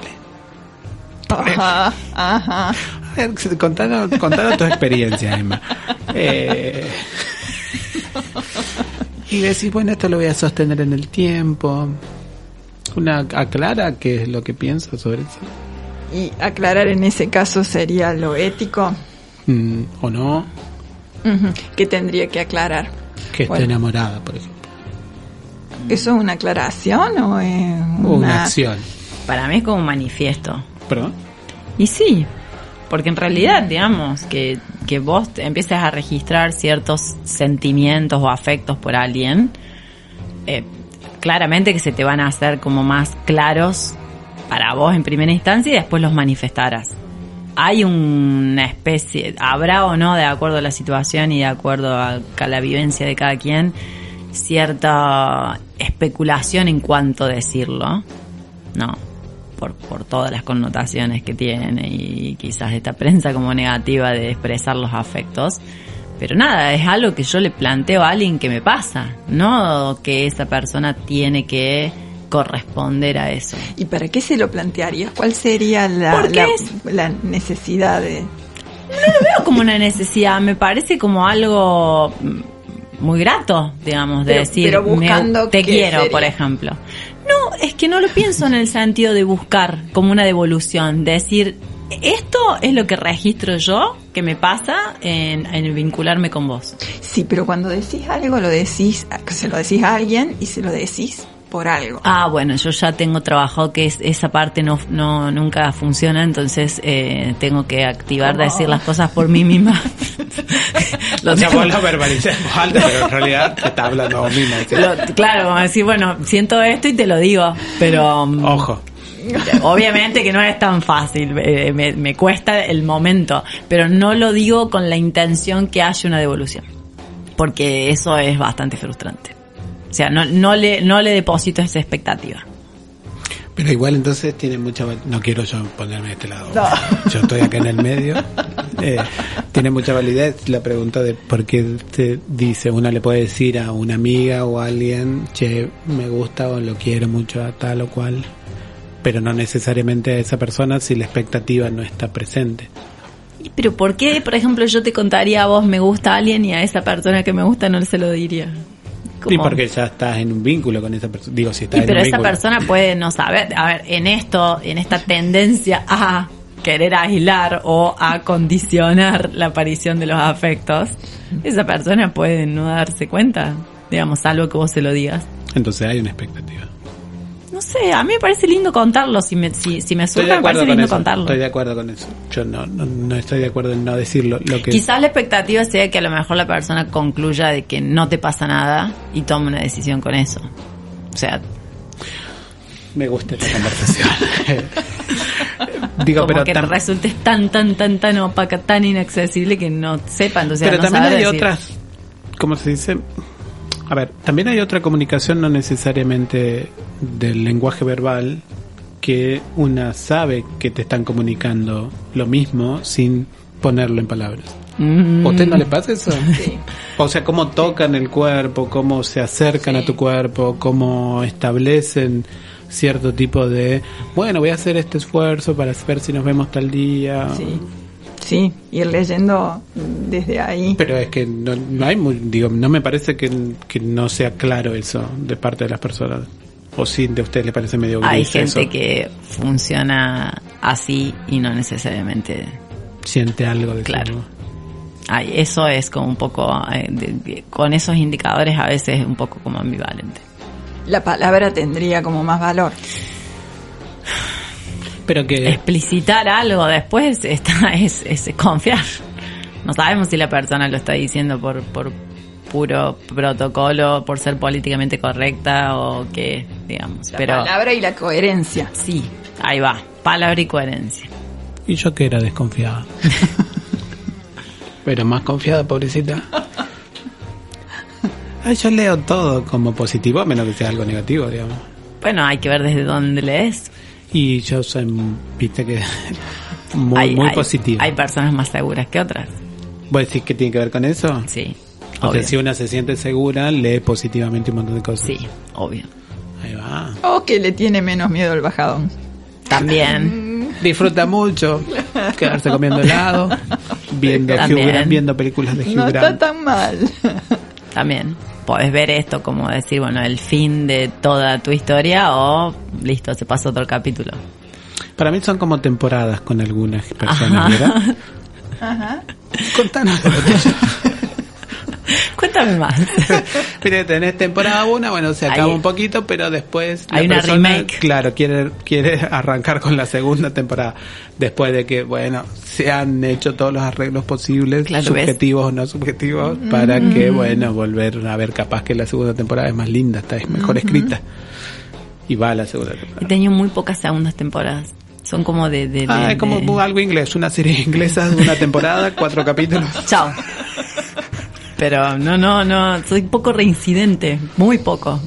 Ajá, ajá. A ver, contanos, contanos tu experiencia, Emma. Eh, y decís, bueno, esto lo voy a sostener en el tiempo. Una aclara qué es lo que piensa sobre eso. Y aclarar en ese caso sería lo ético. Mm, o no, Ujú, que tendría que aclarar. que Bueno. enamorada, por ejemplo. ¿Eso es una aclaración o es O una, una acción. Para mí es como un manifiesto. ¿Perdón? Y sí, porque en realidad, digamos, que, que vos te empieces a registrar ciertos sentimientos o afectos por alguien, eh, claramente que se te van a hacer como más claros para vos en primera instancia y después los manifestarás. Hay una especie, habrá o no, de acuerdo a la situación y de acuerdo a la vivencia de cada quien, cierta especulación en cuanto a decirlo. No, por, por todas las connotaciones que tiene y quizás esta prensa como negativa de expresar los afectos. Pero nada, es algo que yo le planteo a alguien que me pasa, no que esa persona tiene que corresponder a eso. ¿Y para qué se lo plantearías? ¿Cuál sería la, la, la necesidad de...? No lo veo como una necesidad, me parece como algo muy grato, digamos, de Pero- decir, pero buscando me- te quiero, sería. por ejemplo. No, es que no lo pienso en el sentido de buscar como una devolución, decir, esto es lo que registro yo, que me pasa en, en vincularme con vos. Sí, pero cuando decís algo lo decís, se lo decís a alguien y se lo decís por algo. Ah, bueno, yo ya tengo trabajado que es- esa parte no, no nunca funciona, entonces eh, tengo que activar de decir las cosas por mí misma. Lo O sea, tengo- vos lo verbalizás alta, pero en realidad te está hablando vos misma. lo- claro, como decir, bueno, siento esto y te lo digo, pero um, Ojo. obviamente que no es tan fácil, eh, me, me cuesta el momento, pero no lo digo con la intención que haya una devolución, porque eso es bastante frustrante. O sea, no, no, le, no le deposito esa expectativa. Pero igual entonces tiene mucha... No quiero yo ponerme de este lado. Yo estoy acá en el medio. Eh, tiene mucha validez la pregunta de por qué te dice, una le puede decir a una amiga o a alguien, che, me gusta o lo quiero mucho a tal o cual, pero no necesariamente a esa persona si la expectativa no está presente. Pero ¿por qué, por ejemplo, yo te contaría a vos me gusta alguien y a esa persona que me gusta no se lo diría? Como- porque ya estás en un vínculo con esa persona. Digo, si estás en pero un esa vínculo. persona puede no saber, a ver, en esto, en esta tendencia a querer aislar o a condicionar la aparición de los afectos, esa persona puede no darse cuenta, digamos, salvo que vos se lo digas. Entonces hay una expectativa. Sé, a mí me parece lindo contarlo, si me, si, si me surge me parece lindo eso. contarlo. Estoy de acuerdo con eso. Yo no, no, no estoy de acuerdo en no decirlo. Lo que Quizás la expectativa sea que a lo mejor la persona concluya de que no te pasa nada y tome una decisión con eso. O sea, me gusta esta conversación. Digo, como pero, que resulte tan, tan, tan, tan opaca, tan inaccesible que no sepan. O sea, pero no también hay decir- otras, ¿cómo se dice? A ver, también hay otra comunicación no necesariamente del lenguaje verbal que una sabe que te están comunicando lo mismo sin ponerlo en palabras. Mm. ¿A usted no le pasa eso? O sea, cómo tocan el cuerpo, cómo se acercan a tu cuerpo, cómo establecen cierto tipo de, bueno, voy a hacer este esfuerzo para ver si nos vemos tal día. Sí. Sí, ir leyendo desde ahí. Pero es que no, no hay, muy- digo, no me parece que, que no sea claro eso de parte de las personas. O si de ustedes les parece medio Hay gris gente eso. que funciona así y no necesariamente. siente algo de Claro. eso. Ay, eso es como un poco. eh, de- de- con esos indicadores a veces es un poco como ambivalente. La palabra tendría como más valor. Pero que Explicitar algo después está, es, es confiar. No sabemos si la persona lo está diciendo por, por puro protocolo, por ser políticamente correcta o qué, digamos. La Pero palabra y la coherencia. sí, ahí va. Palabra y coherencia. Y yo que era desconfiada. Pero más confiada, pobrecita. Ay, yo leo todo como positivo, a menos que sea algo negativo, digamos. Bueno, hay que ver desde dónde lees. Y yo soy, viste que, muy, hay, muy hay- positivo. Hay personas más seguras que otras. ¿Vos decís que tiene que ver con eso? Sí. O obvio. sea, si una se siente segura, lee positivamente un montón de cosas. Sí, obvio. Ahí va. O que le tiene menos miedo al bajadón. También. Disfruta mucho quedarse comiendo helado, viendo. Hugh viendo películas de Hugh No está tan mal. También. Podés ver esto como decir, bueno, el fin de toda tu historia o listo, se pasa otro capítulo. Para mí son como temporadas con algunas personas, Ajá. ¿verdad? Contanos lo tuyo. Cuéntame más. Mire, tenés temporada 1, bueno, se acaba Hay- un poquito, pero después Hay la una persona, remake. claro, quiere quiere arrancar con la segunda temporada después de que, bueno, se han hecho todos los arreglos posibles, Claro, subjetivos o no subjetivos, para que, bueno, volver a ver capaz que la segunda temporada es más linda, está es mejor escrita. Y va a la segunda He temporada. tenido muy pocas segundas temporadas. Son como de... de, Ah, es como de- algo inglés, una serie inglesa de una temporada, cuatro capítulos. Chao. Pero no, no, no, soy poco reincidente, muy poco.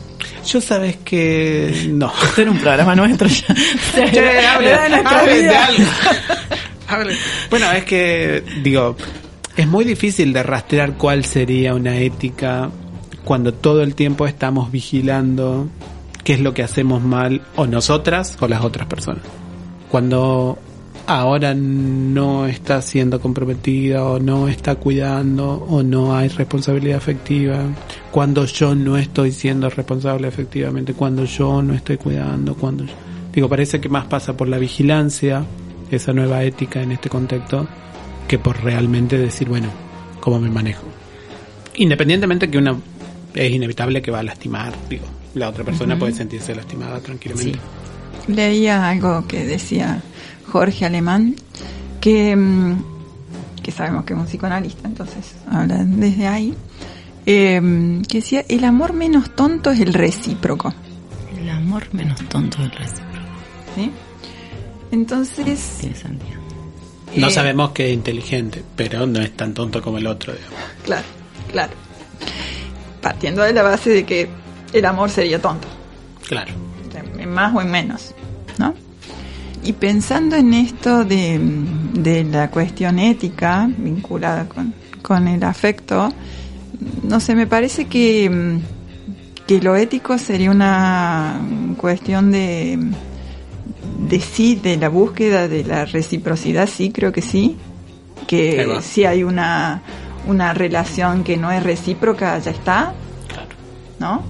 Yo sabes que no. Esto era un programa nuestro ya. Che, hable, hable de algo. Hable. Bueno, es que, digo, es muy difícil de rastrear cuál sería una ética cuando todo el tiempo estamos vigilando qué es lo que hacemos mal o nosotras o las otras personas. Cuando ahora no está siendo comprometida o no está cuidando o no hay responsabilidad afectiva, cuando yo no estoy siendo responsable efectivamente, cuando yo no estoy cuidando, cuando yo- digo, parece que más pasa por la vigilancia, esa nueva ética en este contexto, que por realmente decir, bueno, cómo me manejo. Independientemente que una es inevitable que va a lastimar, digo, la otra persona puede sentirse lastimada tranquilamente. Leía algo que decía Jorge Alemán, que, mm, que sabemos que es un psicoanalista, entonces habla desde ahí, eh, que decía, el amor menos tonto es el recíproco. El amor menos tonto del recíproco. ¿sí? Entonces, Tiene sentido. No eh, sabemos que es inteligente, pero no es tan tonto como el otro, digamos. Claro, claro. Partiendo de la base de que el amor sería tonto. Claro. en más o en menos, ¿no? Y pensando en esto de, de la cuestión ética vinculada con, con el afecto, no sé, me parece que, que lo ético sería una cuestión de, de sí, de la búsqueda de la reciprocidad, sí, creo que sí, que si hay una, una relación que no es recíproca, ya está, Claro. ¿no?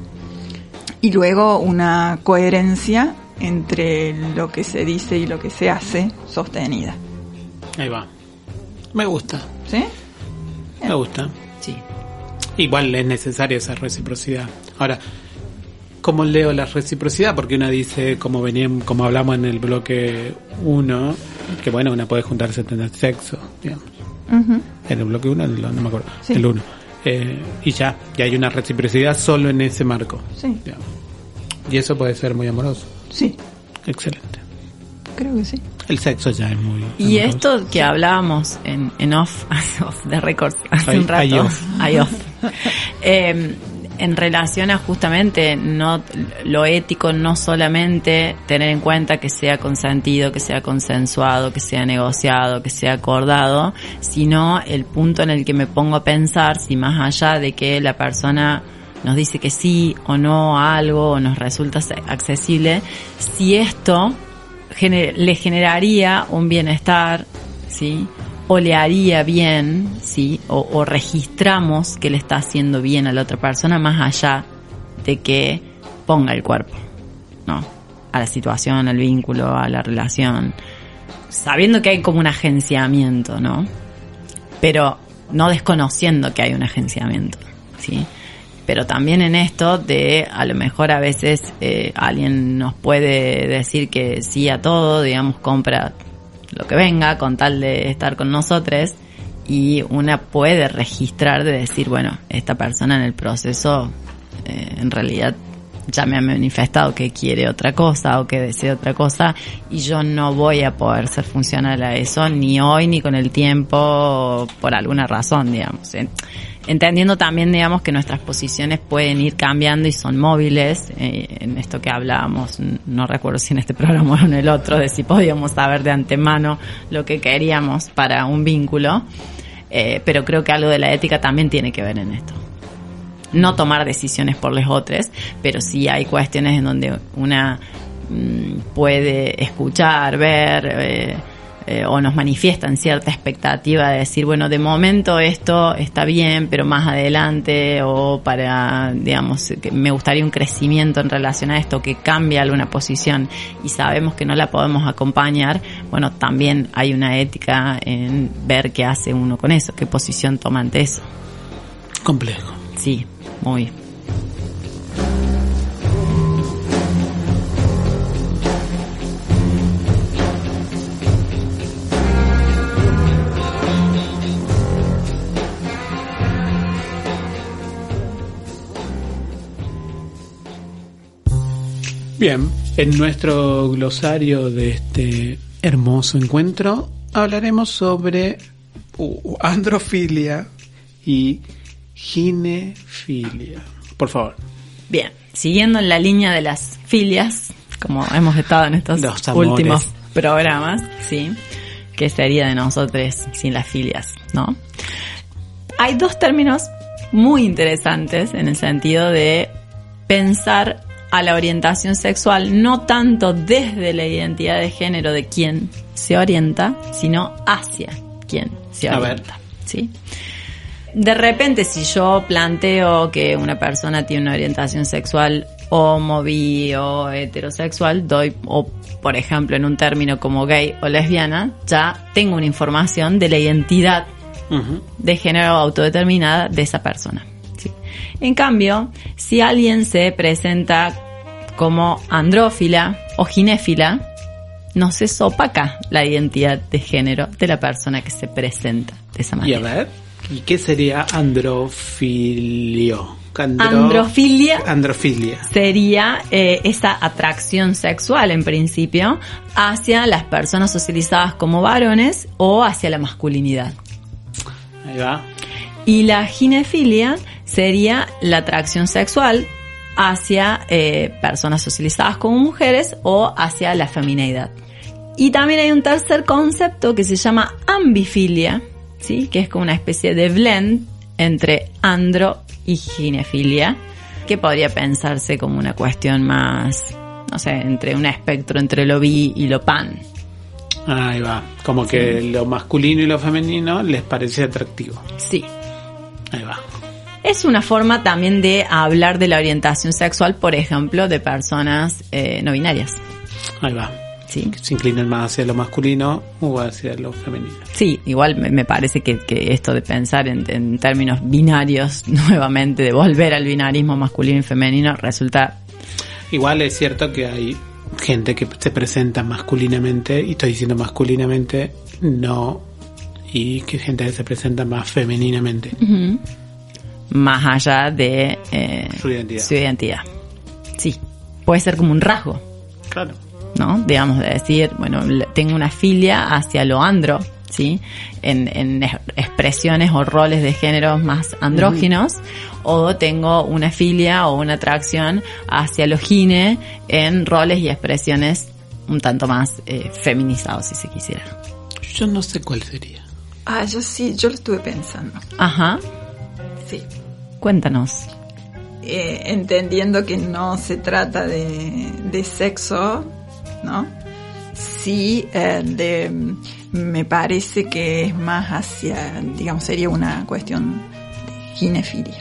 Y luego una coherencia entre lo que se dice y lo que se hace sostenida. Ahí va. Me gusta, ¿Sí? me gusta. Sí. Igual es necesaria esa reciprocidad. Ahora, ¿cómo leo la reciprocidad? Porque una dice, como veníamos, como hablamos en el bloque 1, que bueno, una puede juntarse a tener sexo, digamos. En el bloque 1, no me acuerdo, Sí. el 1. y ya, y hay una reciprocidad solo en ese marco. Sí, digamos. Y eso puede ser muy amoroso. Sí, Excelente. creo que sí. El sexo ya es muy Y amoroso. esto que hablábamos en, en off, off de records hace un rato, ahí off. ahí off. Eh, en relación a justamente no lo ético, no solamente tener en cuenta que sea consentido, que sea consensuado, que sea negociado, que sea acordado, sino el punto en el que me pongo a pensar si más allá de que la persona nos dice que sí o no a algo o nos resulta accesible, si esto le generaría un bienestar, ¿sí? O le haría bien, ¿sí? O, o registramos que le está haciendo bien a la otra persona más allá de que ponga el cuerpo, ¿no? A la situación, al vínculo, a la relación. Sabiendo que hay como un agenciamiento, ¿no? Pero no desconociendo que hay un agenciamiento, ¿sí? Pero también en esto de a lo mejor a veces eh, alguien nos puede decir que sí a todo, digamos, compra lo que venga con tal de estar con nosotros y una puede registrar de decir, bueno, esta persona en el proceso eh, en realidad ya me ha manifestado que quiere otra cosa o que desea otra cosa y yo no voy a poder ser funcional a eso ni hoy ni con el tiempo por alguna razón, digamos. Entendiendo también, digamos, que nuestras posiciones pueden ir cambiando y son móviles, eh, en esto que hablábamos, no recuerdo si en este programa o en el otro, de si podíamos saber de antemano lo que queríamos para un vínculo, eh, pero creo que algo de la ética también tiene que ver en esto. No tomar decisiones por los otros, pero sí hay cuestiones en donde una mm, puede escuchar, ver eh, eh, o nos manifiestan cierta expectativa de decir, bueno, de momento esto está bien, pero más adelante o para, digamos, que me gustaría un crecimiento en relación a esto que cambie alguna posición y sabemos que no la podemos acompañar, bueno, también hay una ética en ver qué hace uno con eso, qué posición toma ante eso. complejo. Sí, muy. Bien, en nuestro glosario de este hermoso encuentro hablaremos sobre uh, androfilia y ginefilia. Por favor. Bien, siguiendo en la línea de las filias, como hemos estado en estos Los últimos programas, sí, que sería de nosotros sin las filias, ¿no? Hay dos términos muy interesantes en el sentido de pensar a la orientación sexual no tanto desde la identidad de género de quien se orienta, sino hacia quien se A ver. orienta, ¿sí? de repente si yo planteo que una persona tiene una orientación sexual homo, bi o heterosexual, doy, o por ejemplo en un término como gay o lesbiana, ya tengo una información de la identidad de género autodeterminada de esa persona. En cambio, si alguien se presenta como andrófila o ginéfila, no se sopaca la identidad de género de la persona que se presenta de esa Y a manera. ver, ¿y qué sería androfilio? Andro- Androfilia Androfilia. sería eh, esa atracción sexual en principio hacia las personas socializadas como varones o hacia la masculinidad. Ahí va. Y la ginefilia sería la atracción sexual hacia eh, personas socializadas como mujeres o hacia la femineidad. Y también hay un tercer concepto que se llama ambifilia, ¿sí? que es como una especie de blend entre andro y ginefilia, que podría pensarse como una cuestión más, no sé, entre un espectro entre lo bi y lo pan. Ahí va. Como que lo masculino y lo femenino les parece atractivo. Sí, Ahí va. Es una forma también de hablar de la orientación sexual, por ejemplo, de personas eh, no binarias. Ahí va. Sí. Que se inclinan más hacia lo masculino o hacia lo femenino. Sí, igual me, parece que, que esto de pensar en, en términos binarios nuevamente, de volver al binarismo masculino y femenino, resulta... Igual es cierto que hay gente que se presenta masculinamente, y estoy diciendo masculinamente, no, y que gente que se presenta más femeninamente. Más allá de eh, Su identidad. su identidad. Sí, puede ser como un rasgo, Claro. ¿no? Digamos, de decir, bueno, tengo una filia hacia lo andro, ¿sí? En, en es- expresiones o roles de géneros más andróginos, o tengo una filia o una atracción hacia lo gine en roles y expresiones un tanto más eh, feminizados, si se quisiera. Yo no sé cuál sería. Ah, yo sí, yo lo estuve pensando. Ajá, Sí. Cuéntanos. Eh, entendiendo que no se trata de, de sexo, ¿no? Sí, eh, de, me parece que es más hacia, digamos, sería una cuestión de ginefilia.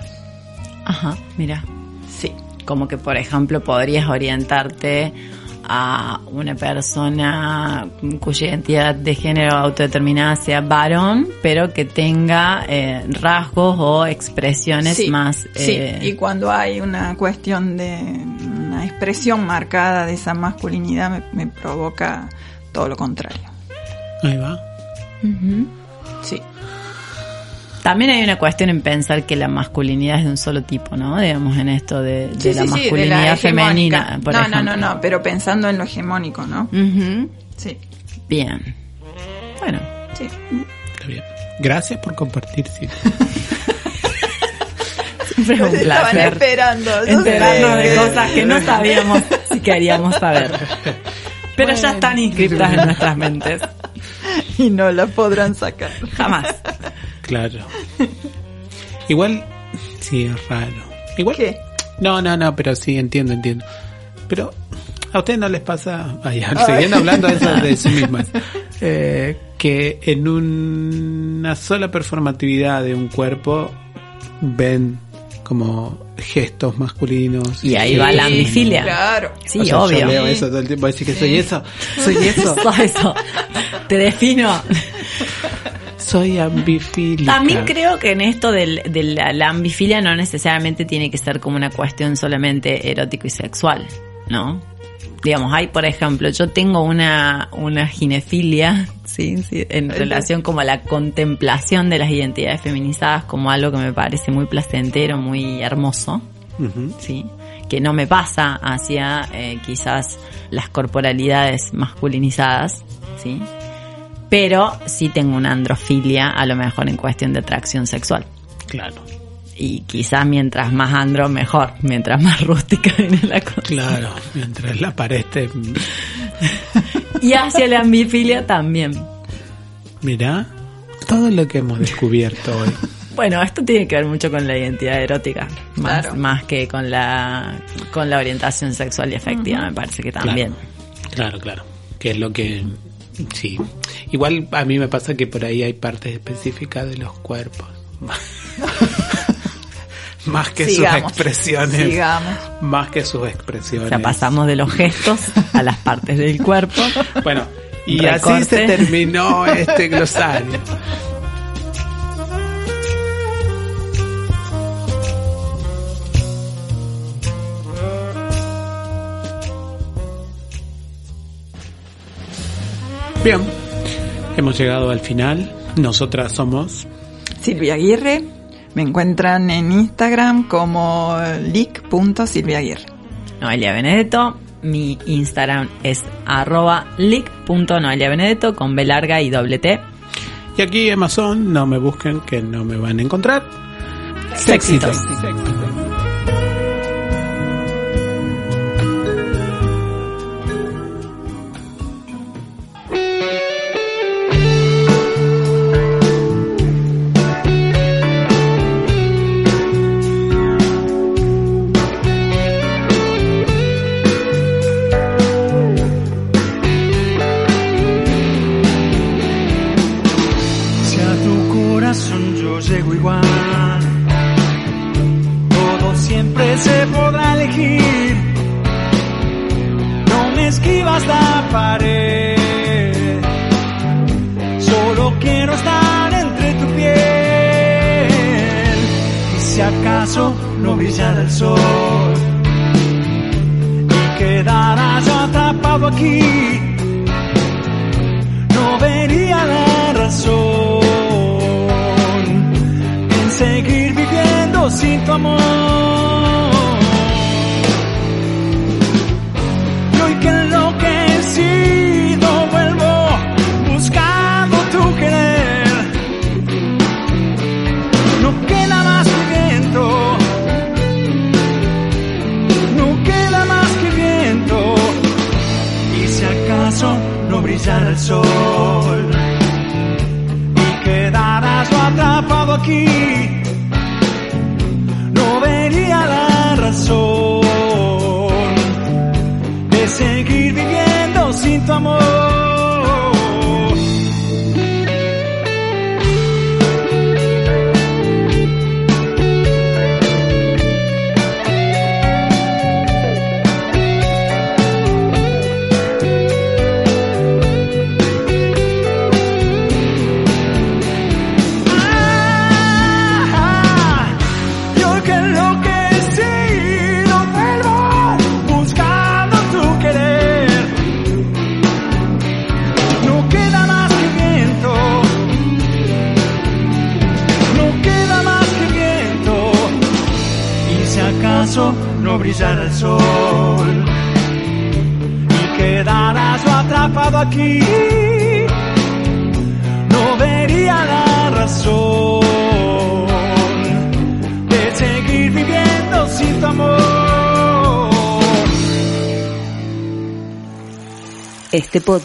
Ajá, mira. Sí. Como que, por ejemplo, podrías orientarte a una persona cuya identidad de género autodeterminada sea varón, pero que tenga eh, rasgos o expresiones sí, más... sí. eh, y cuando hay una cuestión de una expresión marcada de esa masculinidad me, me provoca todo lo contrario. Ahí va. Sí. También hay una cuestión en pensar que la masculinidad es de un solo tipo, ¿no? Digamos, en esto de, de Sí, la sí, sí, de masculinidad la femenina, por no, ejemplo. no, no, no, pero pensando en lo hegemónico, ¿no? Sí. Bien. Bueno, Sí. Está bien. Gracias por compartir. sí. siempre es un Estaban placer. esperando. yo enterarnos sé de cosas que no sabíamos si queríamos saber. Pero ya están inscritas en nuestras mentes. Y no la podrán sacar. Jamás. Claro. Igual, sí, es raro. Igual. ¿Qué? No, no, no, pero sí, entiendo, entiendo. Pero, ¿a ustedes no les pasa, ay, siguiendo hablando de eso de sí mismas, eh, que en una sola performatividad de un cuerpo ven como gestos masculinos? Y ahí va la ambifilia. Claro. Sí, O sea, obvio. Yo leo eso todo el tiempo, decir que soy eso, soy eso, Eso, eso. Te defino. Soy ambifílica. También creo que en esto del- de la, la ambifilia no necesariamente tiene que ser como una cuestión solamente erótico y sexual, ¿no? Digamos, hay, por ejemplo, yo tengo una, una ginefilia, ¿sí? sí, en relación como a la contemplación de las identidades feminizadas como algo que me parece muy placentero, muy hermoso. ¿sí? Que no me pasa hacia eh, quizás las corporalidades masculinizadas, ¿sí? Pero sí tengo una androfilia, a lo mejor en cuestión de atracción sexual. Claro, Y quizás mientras más andro, mejor. Mientras más rústica viene la cosa. claro, mientras la pared esté... Y hacia la ambifilia también. Mirá, todo lo que hemos descubierto hoy. Bueno, esto tiene que ver mucho con la identidad erótica, más, Claro. más que con la, con la orientación sexual y afectiva, me parece que también. Claro, claro. Que es lo que... Sí. Igual a mí me pasa que por ahí hay partes específicas de los cuerpos. más que sus expresiones. Sigamos. Más que sus expresiones. O sea, pasamos de los gestos a las partes del cuerpo. Bueno, y así se terminó este glosario. Bien hemos llegado al final. Nosotras somos Silvia Aguirre. Me encuentran en Instagram como lic.silviaaguirre. Noelia Benedetto. Mi Instagram es arroba lic.noeliabenedetto con B larga y doble T. Y aquí Amazon, no me busquen que no me van a encontrar. Sexitos. Si solo quiero estar entre tu piel. Y si acaso no brillara el sol y quedara yo atrapado aquí